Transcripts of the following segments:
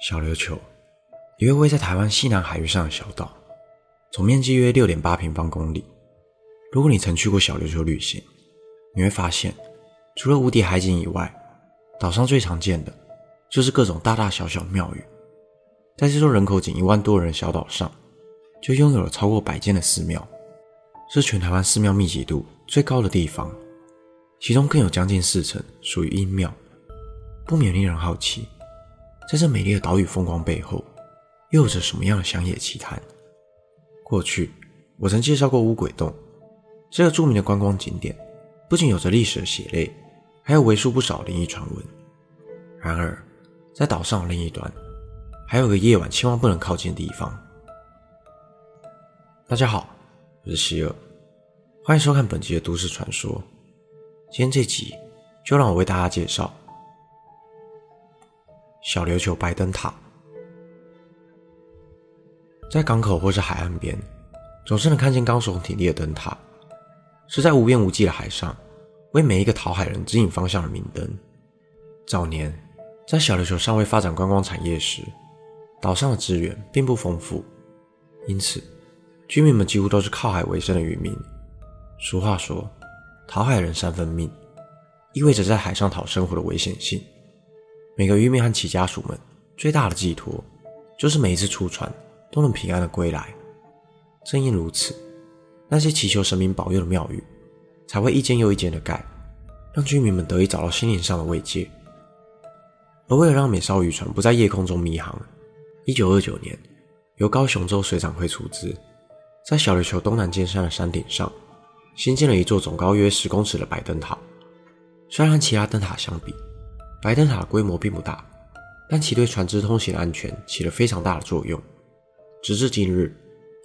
小琉球，一个位在台湾西南海域上的小岛，总面积约六点八平方公里。如果你曾去过小琉球旅行，你会发现，除了无敌海景以外，岛上最常见的就是各种大大小小庙宇。在这座人口仅一万多人的小岛上，就拥有了超过百间的寺庙，是全台湾寺庙密集度最高的地方。其中更有将近四成属于阴庙，不免令人好奇。在这美丽的岛屿风光背后，又有着什么样的乡野奇谈？过去我曾介绍过乌鬼洞，这个著名的观光景点，不仅有着历史的血泪，还有为数不少灵异传闻。然而，在岛上的另一端，还有个夜晚千万不能靠近的地方。大家好，我是希尔，欢迎收看本集的都市传说。今天这集，就让我为大家介绍。小琉球白灯塔，在港口或是海岸边，总是能看见高耸挺立的灯塔，是在无边无际的海上，为每一个讨海人指引方向的明灯。早年，在小琉球尚未发展观光产业时，岛上的资源并不丰富，因此，居民们几乎都是靠海为生的渔民。俗话说，讨海人三分命，意味着在海上讨生活的危险性。每个渔民和其家属们最大的寄托，就是每一次出船都能平安的归来。正因如此，那些祈求神明保佑的庙宇，才会一间又一间的盖，让居民们得以找到心灵上的慰藉。而为了让美少渔船不在夜空中迷航，一九二九年，由高雄州水长会出资，在小琉球东南尖山的山顶上，新建了一座总高约十公尺的白灯塔。虽然和其他灯塔相比，白灯塔规模并不大，但其对船只通行的安全起了非常大的作用。直至今日，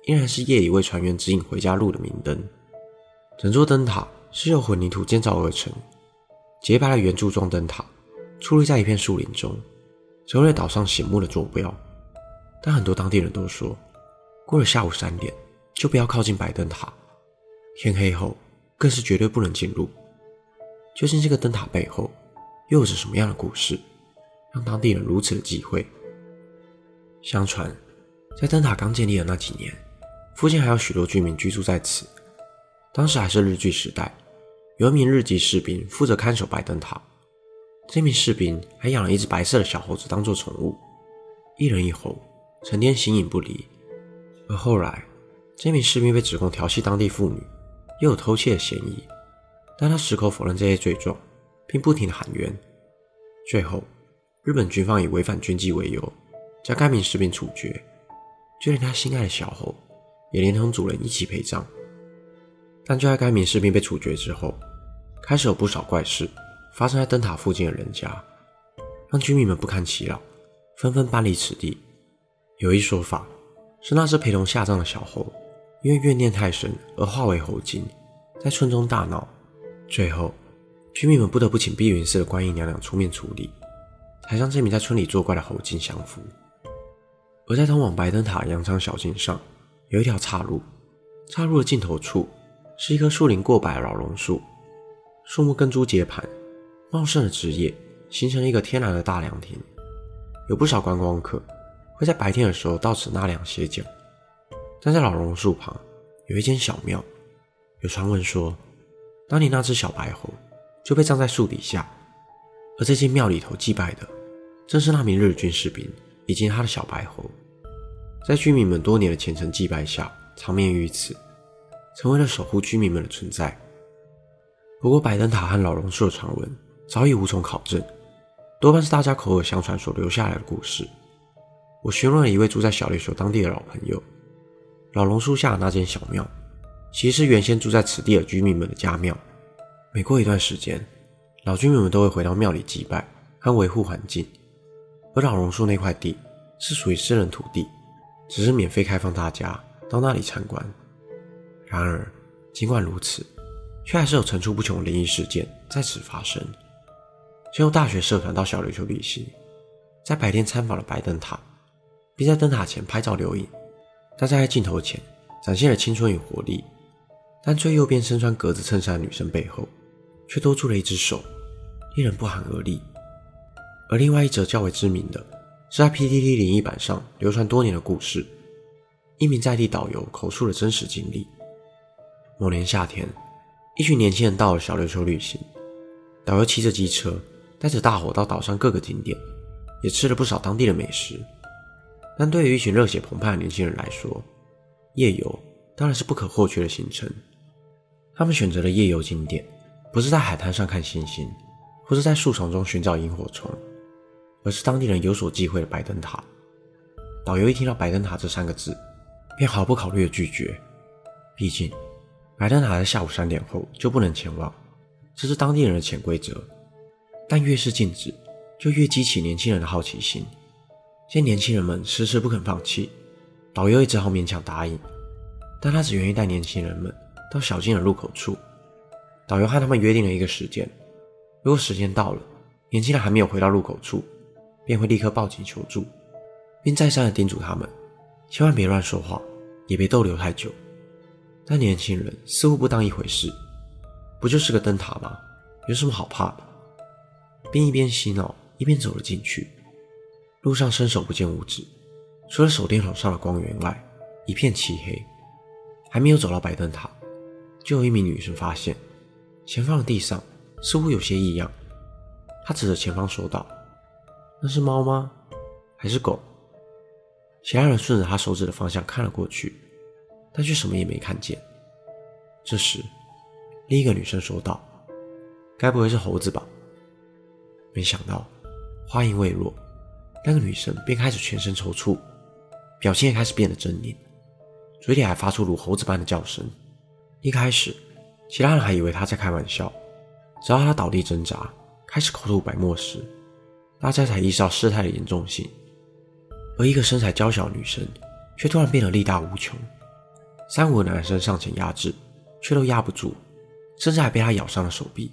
依然是夜里为船员指引回家路的明灯。整座灯塔是由混凝土建造而成，洁白的圆柱状灯塔矗立在一片树林中，成为岛上醒目的坐标。但很多当地人都说，过了下午三点就不要靠近白灯塔，天黑后更是绝对不能进入。究竟这个灯塔背后，又有着什么样的故事，让当地人如此的忌讳？相传，在灯塔刚建立的那几年，附近还有许多居民居住在此。当时还是日据时代，有一名日籍士兵负责看守白灯塔。这名士兵还养了一只白色的小猴子当做宠物，一人一猴，成天形影不离。而后来，这名士兵被指控调戏当地妇女，又有偷窃的嫌疑，但他矢口否认这些罪状。并不停地喊冤，最后，日本军方以违反军纪为由，将该名士兵处决，就连他心爱的小猴，也连同主人一起陪葬。但就在该名士兵被处决之后，开始有不少怪事发生在灯塔附近的人家，让居民们不堪其扰，纷纷搬离此地。有一说法是，那只陪同下葬的小猴，因为怨念太深而化为猴精，在村中大闹，最后。居民们不得不请碧云寺的观音娘娘出面处理，才将这名在村里作怪的猴精降服。而在通往白灯塔的羊肠小径上，有一条岔路，岔路的尽头处是一棵树龄过百的老榕树，树木根株结盘，茂盛的枝叶形成了一个天然的大凉亭。有不少观光客会在白天的时候到此纳凉歇脚。但在老榕树旁有一间小庙，有传闻说，当年那只小白猴。就被葬在树底下，而这间庙里头祭拜的，正是那名日军士兵以及他的小白猴。在居民们多年的虔诚祭拜下，长眠于此，成为了守护居民们的存在。不过，白灯塔和老榕树的传闻早已无从考证，多半是大家口耳相传所留下来的故事。我询问了一位住在小琉球当地的老朋友，老榕树下的那间小庙，其实原先住在此地的居民们的家庙。每过一段时间，老居民们都会回到庙里祭拜和维护环境。而老榕树那块地是属于私人土地，只是免费开放大家到那里参观。然而，尽管如此，却还是有层出不穷的灵异事件在此发生。先由大学社团到小琉球旅行，在白天参访了白灯塔，并在灯塔前拍照留影。大家在镜头前展现了青春与活力，但最右边身穿格子衬衫的女生背后，却多出了一只手，令人不寒而栗。而另外一则较为知名的，是在 PTT 灵异版上流传多年的故事，一名在地导游口述的真实经历。某年夏天，一群年轻人到了小琉球旅行，导游骑着机车，带着大伙到岛上各个景点，也吃了不少当地的美食。但对于一群热血澎湃的年轻人来说，夜游当然是不可或缺的行程。他们选择了夜游景点，不是在海滩上看星星，或是在树丛中寻找萤火虫，而是当地人有所忌讳的白灯塔。导游一听到“白灯塔”这三个字，便毫不考虑的拒绝。毕竟，白灯塔在下午三点后就不能前往，这是当地人的潜规则。但越是禁止，就越激起年轻人的好奇心。见年轻人们迟迟不肯放弃，导游也只好勉强答应。但他只愿意带年轻人们到小径的入口处。导游和他们约定了一个时间，如果时间到了，年轻人还没有回到入口处，便会立刻报警求助，并再三的叮嘱他们千万别乱说话，也别逗留太久。但年轻人似乎不当一回事，不就是个灯塔吗？有什么好怕的？并一边洗脑一边走了进去。路上伸手不见五指，除了手电筒上的光源外，一片漆黑。还没有走到白灯塔，就有一名女生发现前方的地上似乎有些异样。他指着前方说道：“那是猫吗？还是狗？”其他人顺着他手指的方向看了过去，但却什么也没看见。这时，另一个女生说道：“该不会是猴子吧？”没想到，话音未落。那个女生便开始全身抽搐，表情也开始变得狰狞，嘴里还发出如猴子般的叫声。一开始，其他人还以为他在开玩笑，直到他倒地挣扎，开始口吐白沫时，大家才意识到事态的严重性。而一个身材娇小的女生却突然变得力大无穷，三五个男生上前压制，却都压不住，甚至还被她咬伤了手臂。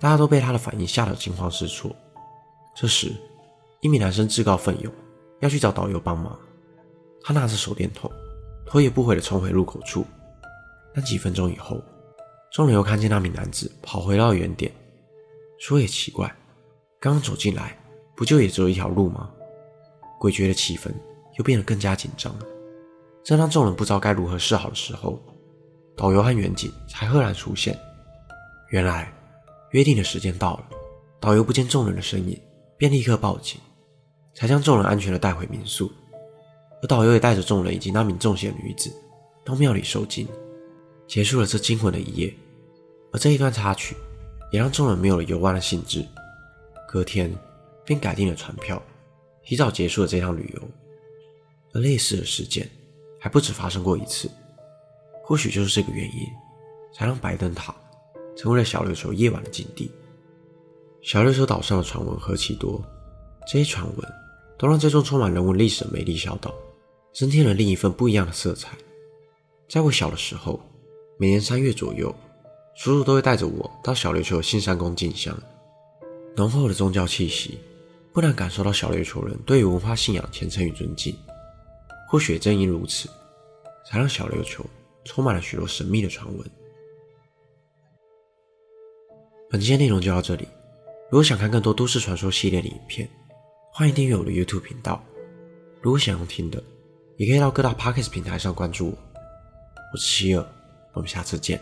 大家都被她的反应吓得惊慌失措。这时，一名男生自告奋勇要去找导游帮忙，他拿着手电筒，头也不回地冲回入口处。但几分钟以后，众人又看见那名男子跑回到原点。说也奇怪，刚刚走进来不就也只有一条路吗？诡谲的气氛又变得更加紧张了。正当众人不知道该如何是好的时候，导游和远景才赫然出现。原来约定的时间到了，导游不见众人的身影，便立刻报警。才将众人安全的带回民宿，而导游也带着众人以及那名中邪女子到庙里受惊，结束了这惊魂的一夜。而这一段插曲也让众人没有了游玩的兴致，隔天便改订了船票，提早结束了这趟旅游。而类似的事件还不止发生过一次，或许就是这个原因，才让白灯塔成为了小琉球夜晚的禁地。小琉球岛上的传闻何其多，这些传闻。都让这座充满人文历史的美丽小岛增添了另一份不一样的色彩。在我小的时候，每年三月左右，叔叔都会带着我到小琉球的信山宫进香。浓厚的宗教气息，不难感受到小琉球人对于文化信仰虔诚与尊敬。或许正因如此，才让小琉球充满了许多神秘的传闻。本期的内容就到这里。如果想看更多都市传说系列的影片，欢迎订阅我的 YouTube 频道。如果想要听的，也可以到各大 Podcast 平台上关注我。我是希尔，我们下次见。